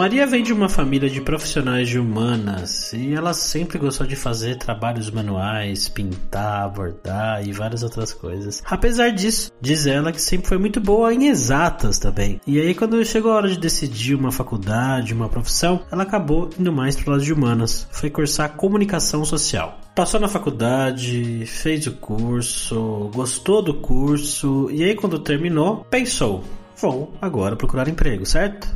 Maria vem de uma família de profissionais de humanas e ela sempre gostou de fazer trabalhos manuais, pintar, bordar e várias outras coisas. Apesar disso, diz ela que sempre foi muito boa em exatas também. E aí, quando chegou a hora de decidir uma faculdade, uma profissão, ela acabou indo mais para lado de humanas. Foi cursar comunicação social. Passou na faculdade, fez o curso, gostou do curso e aí, quando terminou, pensou: vou agora procurar emprego, certo?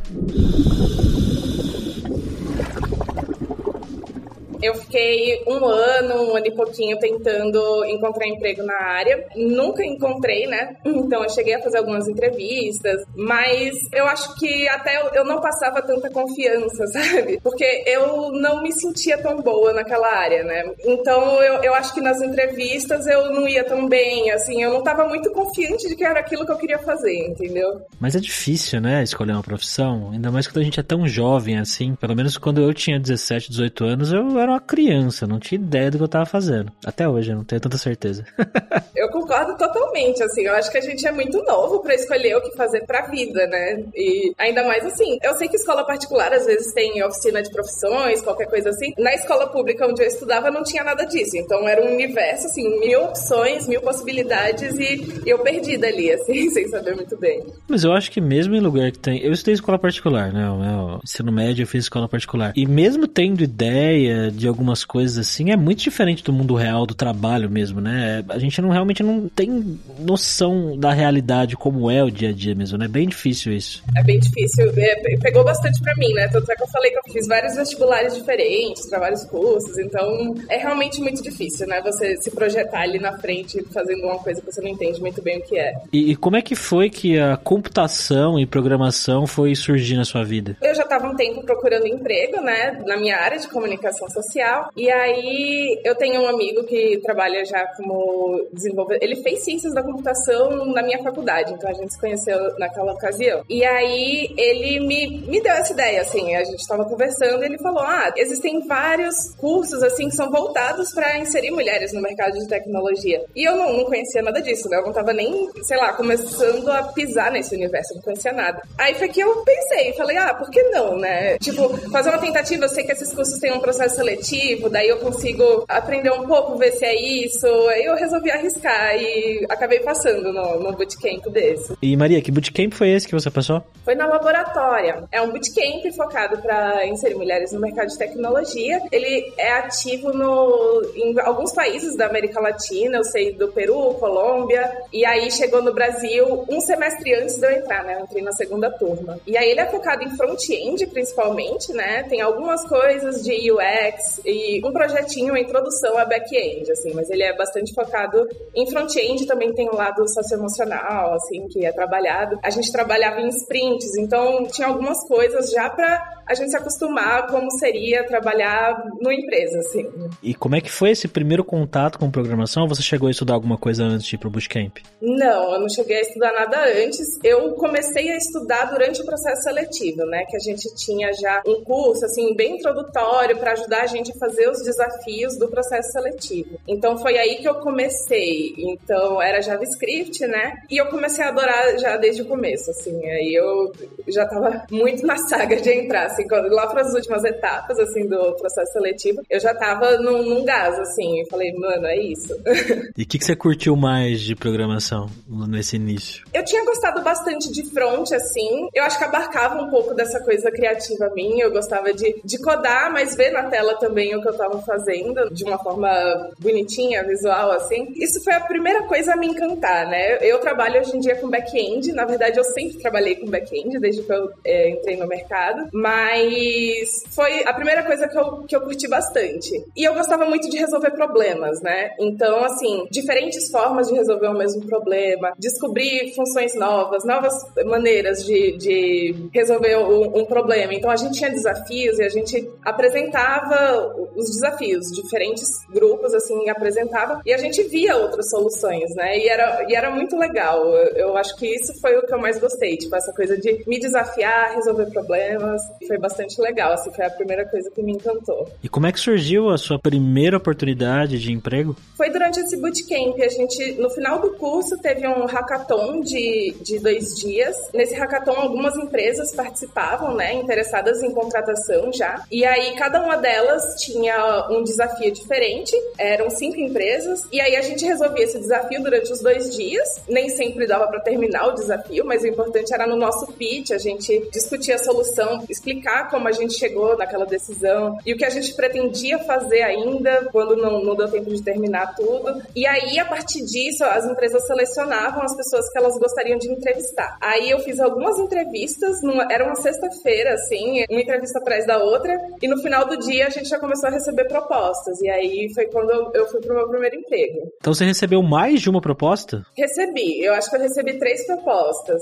Eu fiquei um ano, um ano e pouquinho tentando encontrar emprego na área. Nunca encontrei, né? Então eu cheguei a fazer algumas entrevistas, mas eu acho que até eu não passava tanta confiança, sabe? Porque eu não me sentia tão boa naquela área, né? Então eu, eu acho que nas entrevistas eu não ia tão bem, assim, eu não estava muito confiante de que era aquilo que eu queria fazer, entendeu? Mas é difícil, né, escolher uma profissão, ainda mais quando a gente é tão jovem assim. Pelo menos quando eu tinha 17, 18 anos, eu era uma criança, não tinha ideia do que eu tava fazendo. Até hoje, eu não tenho tanta certeza. eu concordo totalmente, assim, eu acho que a gente é muito novo para escolher o que fazer pra vida, né? E ainda mais assim, eu sei que escola particular às vezes tem oficina de profissões, qualquer coisa assim. Na escola pública onde eu estudava não tinha nada disso, então era um universo, assim, mil opções, mil possibilidades e eu perdida ali, assim, sem saber muito bem. Mas eu acho que mesmo em lugar que tem. Eu estudei escola particular, né? O meu ensino médio eu fiz escola particular. E mesmo tendo ideia de algumas coisas assim, é muito diferente do mundo real, do trabalho mesmo, né? A gente não realmente não tem noção da realidade como é o dia a dia mesmo, né? É bem difícil isso. É bem difícil. É, pegou bastante pra mim, né? Tanto é que eu falei que eu fiz vários vestibulares diferentes, para vários cursos, então é realmente muito difícil, né? Você se projetar ali na frente fazendo uma coisa que você não entende muito bem o que é. E, e como é que foi que a computação e programação foi surgir na sua vida? Eu já estava um tempo procurando emprego, né? Na minha área de comunicação social. E aí eu tenho um amigo que trabalha já como desenvolvedor. Ele fez ciências da computação na minha faculdade, então a gente se conheceu naquela ocasião. E aí ele me, me deu essa ideia, assim, a gente estava conversando e ele falou: ah, existem vários cursos assim que são voltados para inserir mulheres no mercado de tecnologia. E eu não, não conhecia nada disso, né? Eu não tava nem, sei lá, começando a pisar nesse universo, não conhecia nada. Aí foi que eu pensei, falei, ah, por que não, né? Tipo, fazer uma tentativa, eu sei que esses cursos têm um processo seletivo daí eu consigo aprender um pouco, ver se é isso. Aí eu resolvi arriscar e acabei passando no, no bootcamp desse. E Maria, que bootcamp foi esse que você passou? Foi na Laboratória. É um bootcamp focado para inserir mulheres no mercado de tecnologia. Ele é ativo no, em alguns países da América Latina, eu sei do Peru, Colômbia, e aí chegou no Brasil um semestre antes de eu entrar, né? Eu entrei na segunda turma. E aí ele é focado em front-end, principalmente, né? Tem algumas coisas de UX e um projetinho, uma introdução a back-end, assim, mas ele é bastante focado em front-end, também tem o lado socioemocional, assim, que é trabalhado. A gente trabalhava em sprints, então tinha algumas coisas já para a gente se acostumar como seria trabalhar numa empresa, assim. E como é que foi esse primeiro contato com programação? Ou você chegou a estudar alguma coisa antes de ir pro bootcamp? Não, eu não cheguei a estudar nada antes. Eu comecei a estudar durante o processo seletivo, né? Que a gente tinha já um curso, assim, bem introdutório para ajudar a gente a fazer os desafios do processo seletivo. Então foi aí que eu comecei. Então era JavaScript, né? E eu comecei a adorar já desde o começo, assim. Aí eu já tava muito na saga de entrar assim, quando, lá para as últimas etapas, assim, do processo seletivo, eu já tava num, num gás, assim, e falei, mano, é isso. e o que, que você curtiu mais de programação nesse início? Eu tinha gostado bastante de front, assim, eu acho que abarcava um pouco dessa coisa criativa minha, eu gostava de, de codar, mas ver na tela também o que eu tava fazendo, de uma forma bonitinha, visual, assim. Isso foi a primeira coisa a me encantar, né? Eu trabalho hoje em dia com back-end, na verdade eu sempre trabalhei com back-end, desde que eu é, entrei no mercado, mas Mas foi a primeira coisa que eu, que eu curti bastante. E eu gostava muito de resolver problemas, né? Então, assim, diferentes formas de resolver o mesmo problema, descobrir funções novas, novas maneiras de, de resolver um, um problema. Então, a gente tinha desafios e a gente apresentava os desafios, diferentes grupos, assim, apresentava e a gente via outras soluções, né? E era, e era muito legal. Eu, eu acho que isso foi o que eu mais gostei, tipo, essa coisa de me desafiar, resolver problemas. Foi bastante legal, assim, foi a primeira coisa que me encantou. E como é que surgiu a sua primeira oportunidade de emprego? Foi durante esse bootcamp. A gente, no final do curso, teve um hackathon de, de dois dias. Nesse hackathon, algumas empresas participavam, né, interessadas em contratação já. E aí, cada uma delas tinha um desafio diferente. Eram cinco empresas. E aí, a gente resolvia esse desafio durante os dois dias. Nem sempre dava para terminar o desafio, mas o importante era no nosso pitch, a gente discutir a solução, explicar como a gente chegou naquela decisão e o que a gente pretendia fazer ainda quando não, não deu tempo de terminar tudo. E aí, a partir disso, as empresas selecionavam as pessoas que elas gostariam de entrevistar. Aí eu fiz algumas entrevistas, numa, era uma sexta-feira, assim, uma entrevista atrás da outra, e no final do dia a gente já começou a receber propostas. E aí foi quando eu, eu fui pro meu primeiro emprego. Então você recebeu mais de uma proposta? Recebi. Eu acho que eu recebi três propostas.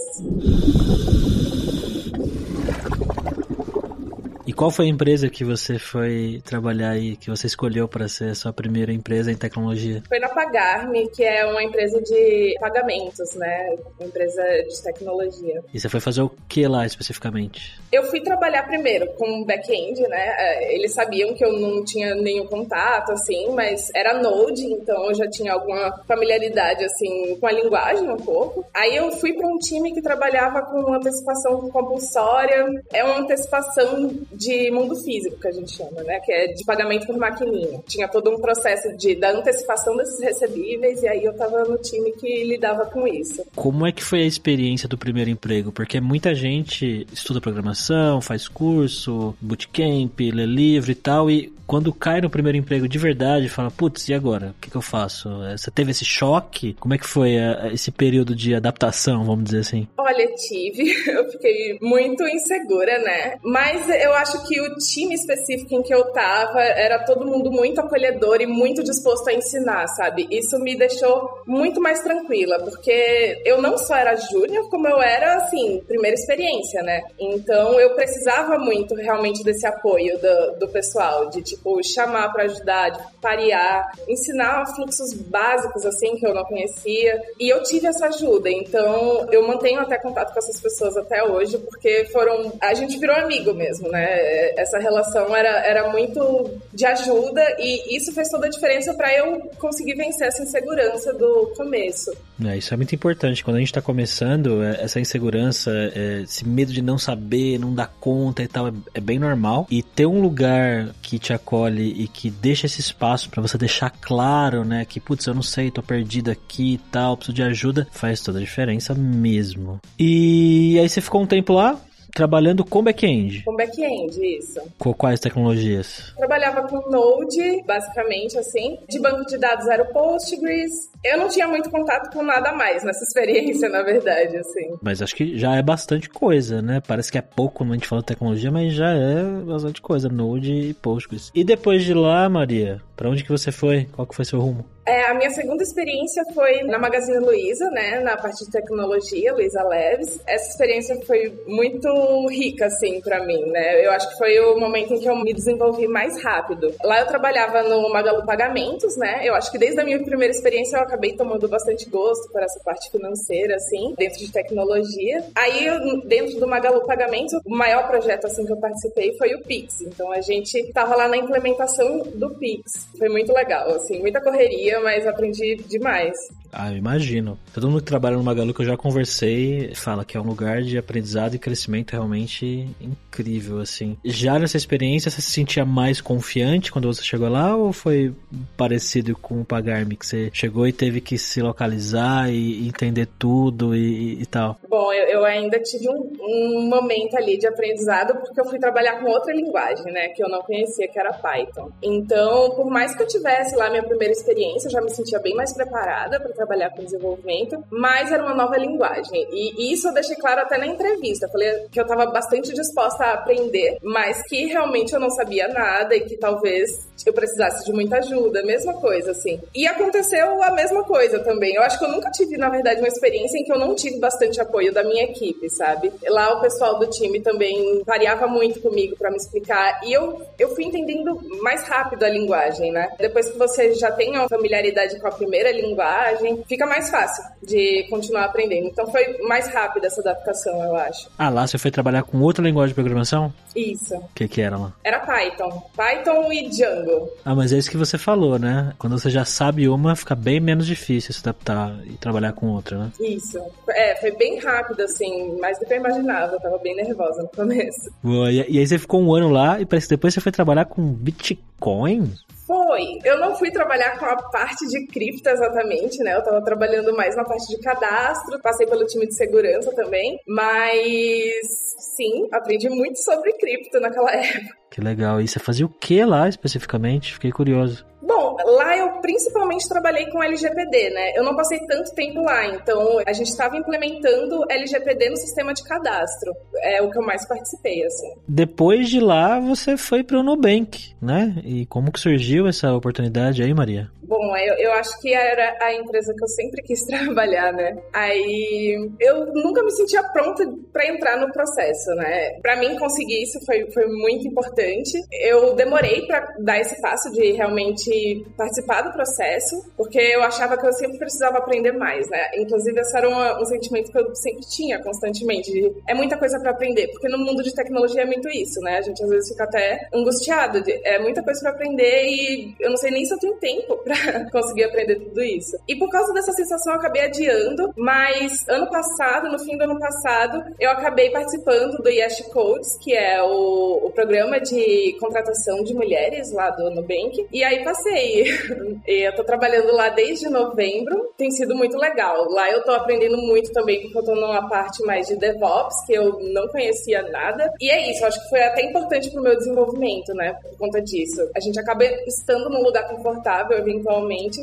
E qual foi a empresa que você foi trabalhar aí, que você escolheu para ser a sua primeira empresa em tecnologia? Foi na Pagarme, que é uma empresa de pagamentos, né? Uma empresa de tecnologia. E você foi fazer o que lá especificamente? Eu fui trabalhar primeiro com back-end, né? É, eles sabiam que eu não tinha nenhum contato, assim, mas era Node, então eu já tinha alguma familiaridade, assim, com a linguagem um pouco. Aí eu fui para um time que trabalhava com antecipação compulsória. É uma antecipação de mundo físico, que a gente chama, né? Que é de pagamento por maquininha. Tinha todo um processo de, da antecipação desses recebíveis e aí eu tava no time que lidava com isso. Como é que foi a experiência do primeiro emprego? Porque muita gente estuda programação, faz curso, bootcamp, lê livro e tal, e quando cai no primeiro emprego de verdade, fala, putz, e agora? O que, que eu faço? É, você teve esse choque? Como é que foi a, esse período de adaptação, vamos dizer assim? Olha, tive. Eu fiquei muito insegura, né? Mas eu acho que o time específico em que eu tava era todo mundo muito acolhedor e muito disposto a ensinar, sabe? Isso me deixou muito mais tranquila, porque eu não só era júnior, como eu era, assim, primeira experiência, né? Então eu precisava muito realmente desse apoio do, do pessoal, de tipo, chamar para ajudar, parear, ensinar fluxos básicos, assim, que eu não conhecia. E eu tive essa ajuda, então eu mantenho até contato com essas pessoas até hoje, porque foram. A gente virou amigo mesmo, né? Essa relação era, era muito de ajuda e isso fez toda a diferença para eu conseguir vencer essa insegurança do começo. É, isso é muito importante. Quando a gente está começando, é, essa insegurança, é, esse medo de não saber, não dar conta e tal, é, é bem normal. E ter um lugar que te acolhe e que deixa esse espaço para você deixar claro, né, que putz, eu não sei, tô perdido aqui e tal, preciso de ajuda, faz toda a diferença mesmo. E aí você ficou um tempo lá, trabalhando com back-end. Com back-end, isso. Com quais tecnologias? Trabalhava com Node, basicamente, assim. De banco de dados era o Postgres. Eu não tinha muito contato com nada mais nessa experiência, na verdade, assim. Mas acho que já é bastante coisa, né? Parece que é pouco quando a gente fala de tecnologia, mas já é bastante coisa. Node e Postgres. E depois de lá, Maria, para onde que você foi? Qual que foi seu rumo? É, a minha segunda experiência foi na Magazine Luiza, né, na parte de tecnologia, Luiza Leves. Essa experiência foi muito rica, assim, para mim, né? Eu acho que foi o momento em que eu me desenvolvi mais rápido. Lá eu trabalhava no Magalu Pagamentos, né? Eu acho que desde a minha primeira experiência eu acabei tomando bastante gosto por essa parte financeira, assim, dentro de tecnologia. Aí, dentro do Magalu Pagamentos, o maior projeto, assim, que eu participei foi o Pix. Então, a gente tava lá na implementação do Pix. Foi muito legal, assim, muita correria, mas aprendi demais. Ah, eu imagino. Todo mundo que trabalha no Magalu que eu já conversei fala que é um lugar de aprendizado e crescimento realmente incrível, assim. Já nessa experiência, você se sentia mais confiante quando você chegou lá ou foi parecido com o Pagarme, que você chegou e teve que se localizar e entender tudo e, e tal? Bom, eu, eu ainda tive um, um, momento ali de aprendizado porque eu fui trabalhar com outra linguagem, né, que eu não conhecia, que era Python. Então, por mais que eu tivesse lá minha primeira experiência, eu já me sentia bem mais preparada para trabalhar com desenvolvimento, mas era uma nova linguagem. E, isso eu deixei claro até na entrevista. Falei que eu estava bastante disposta a aprender, mas que realmente eu não sabia nada e que talvez eu precisasse de muita ajuda, mesma coisa, assim. E aconteceu a mesma coisa também. Eu acho que eu nunca tive, na verdade, uma experiência em que eu não tive bastante apoio da minha equipe, sabe? Lá o pessoal do time também variava muito comigo para me explicar e eu, eu fui entendendo mais rápido a linguagem, né? Depois que você já tem uma familiaridade com a primeira linguagem, fica mais fácil de continuar aprendendo. Então foi mais rápida essa adaptação, eu acho. Ah, lá você foi trabalhar com outra linguagem de programação? Isso. O que que era lá? Era Python. Python e Django. Ah, mas é isso que você falou, né? Quando você já sabe uma, fica bem menos difícil se adaptar e trabalhar com outra, né? Isso. É, foi bem rápido, assim, mais do que eu imaginava. Eu tava bem nervosa no começo. Boa, e, e aí você ficou um ano lá e parece que depois você foi trabalhar com Bitcoin? Foi. Eu não fui trabalhar com a parte de cripto exatamente, né? Eu tava trabalhando mais na parte de cadastro, passei pelo time de segurança também, mas sim, aprendi muito sobre cripto naquela época. Que legal. E você fazia o que lá especificamente? Fiquei curioso. Bom, lá eu principalmente trabalhei com LGPD, né? Eu não passei tanto tempo lá, então a gente estava implementando LGPD no sistema de cadastro. É o que eu mais participei, assim. Depois de lá, você foi para o Nubank, né? E como que surgiu essa oportunidade aí, Maria? Bom, eu, eu acho que era a empresa que eu sempre quis trabalhar, né? Aí eu nunca me sentia pronta para entrar no processo, né? Para mim conseguir isso foi, foi muito importante. Eu demorei para dar esse passo de realmente participar do processo, porque eu achava que eu sempre precisava aprender mais, né? Inclusive, esse era um, um sentimento que eu sempre tinha constantemente. De, é muita coisa para aprender, porque no mundo de tecnologia é muito isso, né? A gente às vezes fica até angustiado. De, é muita coisa para aprender e eu não sei nem se eu tenho tempo pra conseguir aprender tudo isso. E por causa dessa sensação eu acabei adiando, mas ano passado, no fim do ano passado, eu acabei participando do Yes Codes, que é o, o programa de contratação de mulheres lá do Nubank. E aí passei. E eu tô trabalhando lá desde novembro, tem sido muito legal. Lá eu tô aprendendo muito também, porque eu tô numa parte mais de DevOps, que eu não conhecia nada. E é isso, eu acho que foi até importante pro meu desenvolvimento, né? Por conta disso. A gente acaba estando num lugar confortável,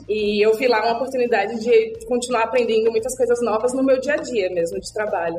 e eu vi lá uma oportunidade de continuar aprendendo muitas coisas novas no meu dia a dia mesmo, de trabalho.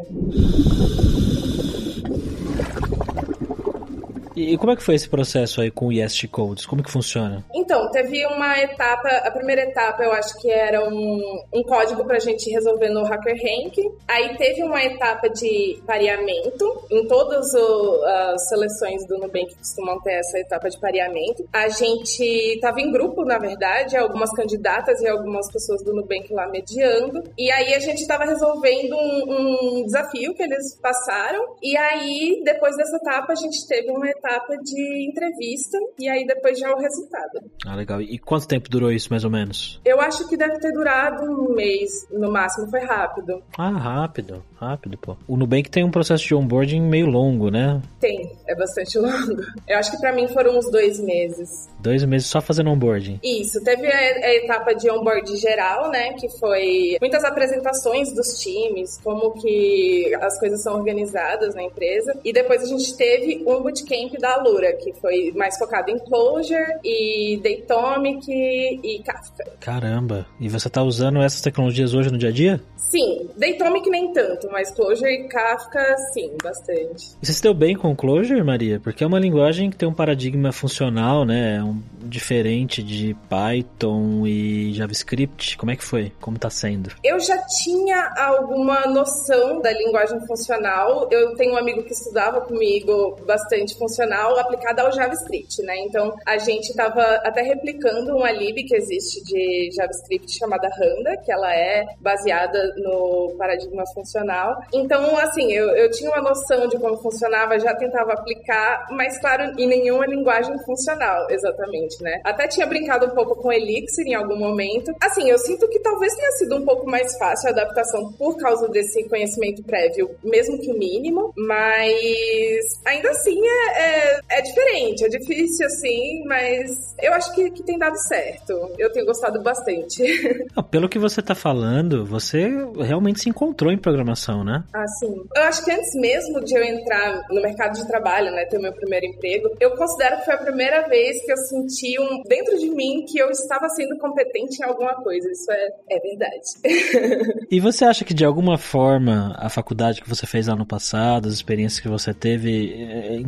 E como é que foi esse processo aí com o Yes Codes? Como que funciona? Então, teve uma etapa, a primeira etapa eu acho que era um, um código pra gente resolver no HackerRank. Aí teve uma etapa de pareamento. Em todas as seleções do Nubank costumam ter essa etapa de pareamento. A gente tava em grupo, na verdade, algumas candidatas e algumas pessoas do Nubank lá mediando. E aí a gente tava resolvendo um, um desafio que eles passaram. E aí, depois dessa etapa, a gente teve uma etapa etapa de entrevista e aí depois já o resultado. Ah, legal. E quanto tempo durou isso, mais ou menos? Eu acho que deve ter durado um mês, no máximo, foi rápido. Ah, rápido, rápido, pô. O Nubank tem um processo de onboarding meio longo, né? Tem, é bastante longo. Eu acho que para mim foram uns dois meses. Dois meses só fazendo onboarding? Isso, teve a, a etapa de onboarding geral, né, que foi muitas apresentações dos times, como que as coisas são organizadas na empresa, e depois a gente teve um bootcamp da Alura, que foi mais focado em Clojure e Datomic e Kafka. Caramba, e você tá usando essas tecnologias hoje no dia a dia? Sim, Datomic nem tanto, mas Clojure e Kafka, sim, bastante. E você se deu bem com Clojure, Maria? Porque é uma linguagem que tem um paradigma funcional, né? Um, diferente de Python e JavaScript. Como é que foi? Como tá sendo? Eu já tinha alguma noção da linguagem funcional. Eu tenho um amigo que estudava comigo bastante funcional aplicada ao JavaScript, né? Então a gente estava até replicando uma lib que existe de JavaScript chamada Randa, que ela é baseada no paradigma funcional. Então, assim, eu, eu tinha uma noção de como funcionava, já tentava aplicar, mas claro, em nenhuma linguagem funcional, exatamente, né? Até tinha brincado um pouco com Elixir em algum momento. Assim, eu sinto que talvez tenha sido um pouco mais fácil a adaptação por causa desse conhecimento prévio, mesmo que mínimo, mas ainda assim é, é, é diferente, é difícil assim, mas eu acho que, que tem dado certo. Eu tenho gostado bastante. Pelo que você tá falando, você realmente se encontrou em programação, né? Ah, sim. Eu acho que antes mesmo de eu entrar no mercado de trabalho, né, ter o meu primeiro emprego, eu considero que foi a primeira vez que eu senti um dentro de mim que eu estava sendo competente em alguma coisa. Isso é, é verdade. e você acha que de alguma forma a faculdade que você fez lá no passado, as experiências que você teve, eh,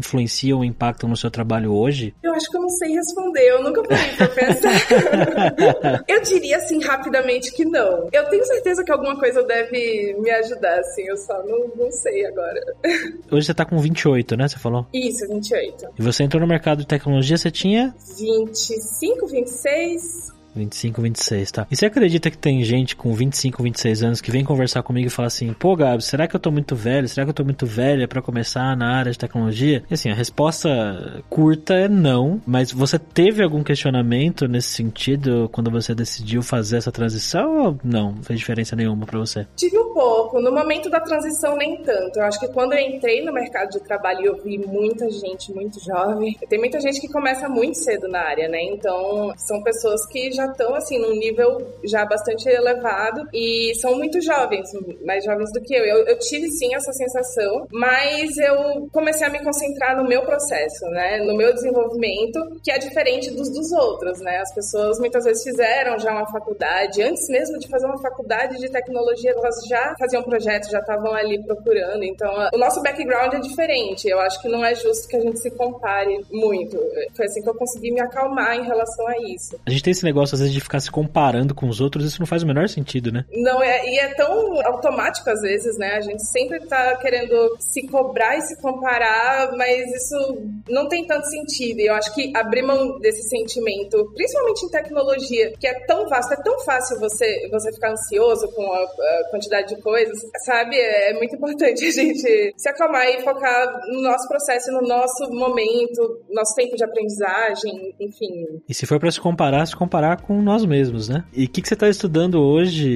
influenciam impactam no seu trabalho hoje? Eu acho que eu não sei responder, eu nunca parei pra pensar. eu diria assim rapidamente que não. Eu tenho certeza que alguma coisa deve me ajudar, assim, eu só não, não sei agora. Hoje você tá com 28, né? Você falou? Isso, 28. E você entrou no mercado de tecnologia, você tinha? 25, 26. 25, 26, tá. E você acredita que tem gente com 25, 26 anos que vem conversar comigo e fala assim: pô, Gabi, será que eu tô muito velho? Será que eu tô muito velha para começar na área de tecnologia? E assim, a resposta curta é não, mas você teve algum questionamento nesse sentido quando você decidiu fazer essa transição ou não? Fez diferença nenhuma para você? Tive um pouco. No momento da transição, nem tanto. Eu acho que quando eu entrei no mercado de trabalho eu vi muita gente muito jovem. Tem muita gente que começa muito cedo na área, né? Então, são pessoas que já já estão assim num nível já bastante elevado e são muito jovens, mais jovens do que eu. eu. Eu, tive sim essa sensação, mas eu comecei a me concentrar no meu processo, né, no meu desenvolvimento, que é diferente dos dos outros, né? As pessoas muitas vezes fizeram já uma faculdade, antes mesmo de fazer uma faculdade de tecnologia, elas já faziam projetos, já estavam ali procurando. Então, o nosso background é diferente. Eu acho que não é justo que a gente se compare muito. Foi assim que eu consegui me acalmar em relação a isso. A gente tem esse negócio às vezes de ficar se comparando com os outros, isso não faz o menor sentido, né? Não, é, e é tão automático às vezes, né? A gente sempre tá querendo se cobrar e se comparar, mas isso não tem tanto sentido. E eu acho que abrir mão desse sentimento, principalmente em tecnologia, que é tão vasto, é tão fácil você, você ficar ansioso com a, a quantidade de coisas, sabe? É muito importante a gente se acalmar e focar no nosso processo, no nosso momento, nosso tempo de aprendizagem, enfim. E se for para se comparar, se comparar com nós mesmos, né? E o que, que você está estudando hoje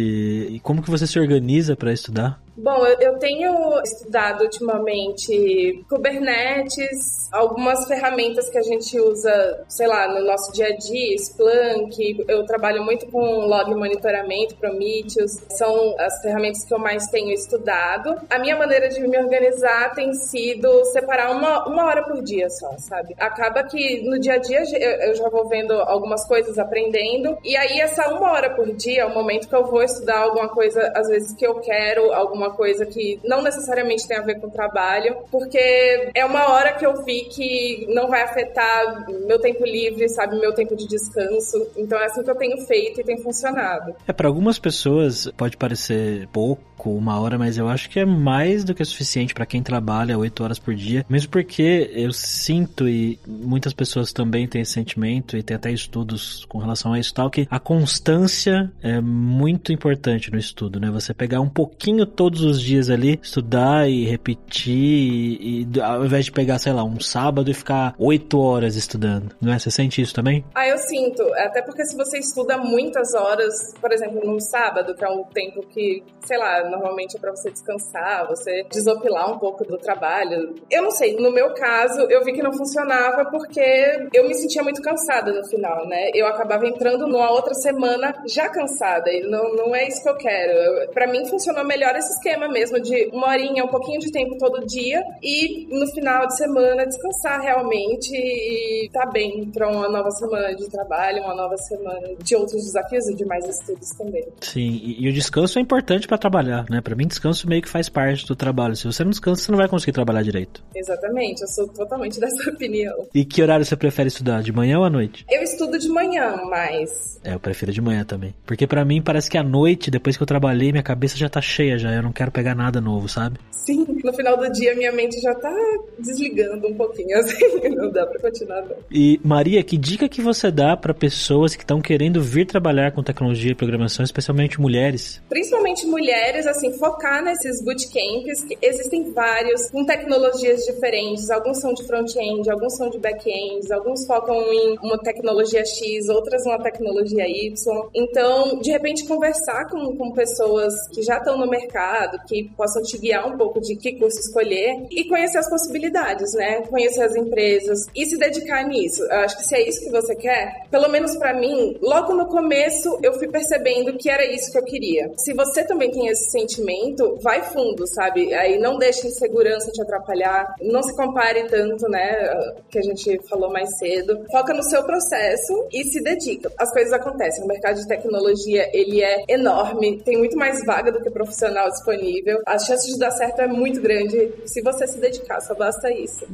e como que você se organiza para estudar? Bom, eu tenho estudado ultimamente Kubernetes, algumas ferramentas que a gente usa, sei lá, no nosso dia a dia, Splunk, eu trabalho muito com log monitoramento, Prometheus, são as ferramentas que eu mais tenho estudado. A minha maneira de me organizar tem sido separar uma, uma hora por dia só, sabe? Acaba que no dia a dia eu já vou vendo algumas coisas, aprendendo, e aí essa uma hora por dia é o momento que eu vou estudar alguma coisa, às vezes que eu quero, alguma uma coisa que não necessariamente tem a ver com o trabalho, porque é uma hora que eu vi que não vai afetar meu tempo livre, sabe, meu tempo de descanso. Então é assim que eu tenho feito e tem funcionado. É, para algumas pessoas pode parecer pouco, uma hora, mas eu acho que é mais do que suficiente para quem trabalha oito horas por dia, mesmo porque eu sinto e muitas pessoas também têm esse sentimento e tem até estudos com relação a isso tal, que a constância é muito importante no estudo, né? Você pegar um pouquinho todos todos os dias ali, estudar e repetir, e, e, ao invés de pegar, sei lá, um sábado e ficar oito horas estudando, não é? Você sente isso também? Ah, eu sinto. Até porque se você estuda muitas horas, por exemplo, num sábado, que é um tempo que, sei lá, normalmente é pra você descansar, você desopilar um pouco do trabalho. Eu não sei, no meu caso, eu vi que não funcionava porque eu me sentia muito cansada no final, né? Eu acabava entrando numa outra semana já cansada, e não, não é isso que eu quero. Para mim funcionou melhor esse esquema mesmo de uma horinha, um pouquinho de tempo todo dia e no final de semana descansar realmente e tá bem para uma nova semana de trabalho, uma nova semana de outros desafios e de mais estudos também. Sim, e, e o descanso é importante para trabalhar, né? Para mim, descanso meio que faz parte do trabalho. Se você não descansa, você não vai conseguir trabalhar direito. Exatamente, eu sou totalmente dessa opinião. E que horário você prefere estudar, de manhã ou à noite? Eu estudo de manhã, mas. É, eu prefiro de manhã também. Porque para mim parece que à noite, depois que eu trabalhei, minha cabeça já tá cheia já. Eu não quero pegar nada novo, sabe? Sim, no final do dia minha mente já tá desligando um pouquinho, assim, não dá pra continuar não. E Maria, que dica que você dá para pessoas que estão querendo vir trabalhar com tecnologia e programação, especialmente mulheres? Principalmente mulheres, assim, focar nesses bootcamps, que existem vários, com tecnologias diferentes, alguns são de front-end, alguns são de back-end, alguns focam em uma tecnologia X, outras uma tecnologia Y. Então, de repente, conversar com, com pessoas que já estão no mercado, que possam te guiar um pouco de que curso escolher e conhecer as possibilidades, né? Conhecer as empresas e se dedicar nisso. Eu acho que se é isso que você quer, pelo menos para mim, logo no começo eu fui percebendo que era isso que eu queria. Se você também tem esse sentimento, vai fundo, sabe? Aí não deixe insegurança te atrapalhar, não se compare tanto, né, que a gente falou mais cedo. Foca no seu processo e se dedica. As coisas acontecem. O mercado de tecnologia, ele é enorme, tem muito mais vaga do que profissional disponível. A chance de dar certo é muito grande se você se dedicar, só basta isso.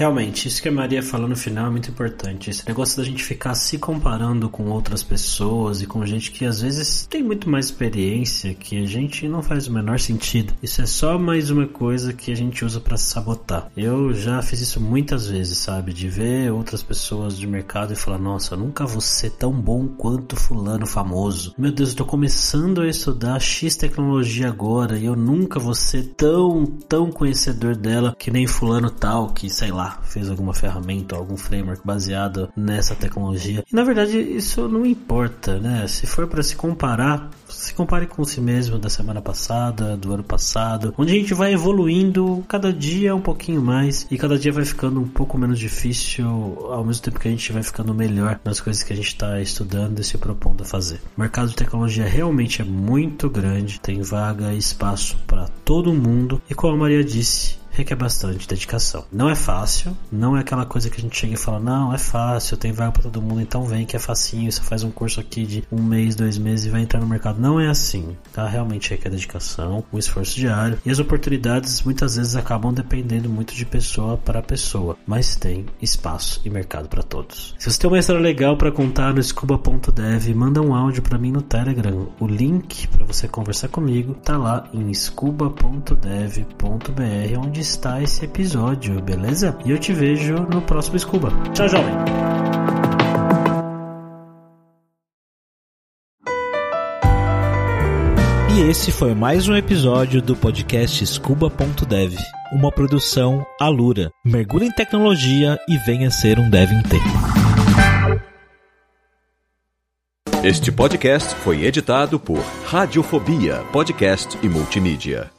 Realmente, isso que a Maria falou no final é muito importante. Esse negócio da gente ficar se comparando com outras pessoas e com gente que às vezes tem muito mais experiência que a gente não faz o menor sentido. Isso é só mais uma coisa que a gente usa para sabotar. Eu já fiz isso muitas vezes, sabe? De ver outras pessoas de mercado e falar: Nossa, nunca vou ser tão bom quanto Fulano famoso. Meu Deus, eu tô começando a estudar X tecnologia agora e eu nunca vou ser tão, tão conhecedor dela que nem Fulano tal, que sei lá fez alguma ferramenta algum framework baseado nessa tecnologia. E na verdade isso não importa, né? Se for para se comparar, se compare com si mesmo da semana passada, do ano passado, onde a gente vai evoluindo cada dia um pouquinho mais e cada dia vai ficando um pouco menos difícil, ao mesmo tempo que a gente vai ficando melhor nas coisas que a gente está estudando e se propondo a fazer. O mercado de tecnologia realmente é muito grande, tem vaga e espaço para todo mundo e como a Maria disse, requer bastante dedicação. Não é fácil, não é aquela coisa que a gente chega e fala, não, é fácil, tem vaga para todo mundo, então vem que é facinho, você faz um curso aqui de um mês, dois meses e vai entrar no mercado. Não é assim, tá? Realmente requer dedicação, um esforço diário e as oportunidades muitas vezes acabam dependendo muito de pessoa para pessoa, mas tem espaço e mercado para todos. Se você tem uma história legal para contar no scuba.dev, manda um áudio para mim no Telegram. O link para você conversar comigo tá lá em scuba.dev.br, onde onde está esse episódio, beleza? E eu te vejo no próximo Scuba. Tchau, jovem! E esse foi mais um episódio do podcast Scuba.dev, uma produção Alura. Mergulhe em tecnologia e venha ser um dev inteiro. Este podcast foi editado por Radiofobia, podcast e multimídia.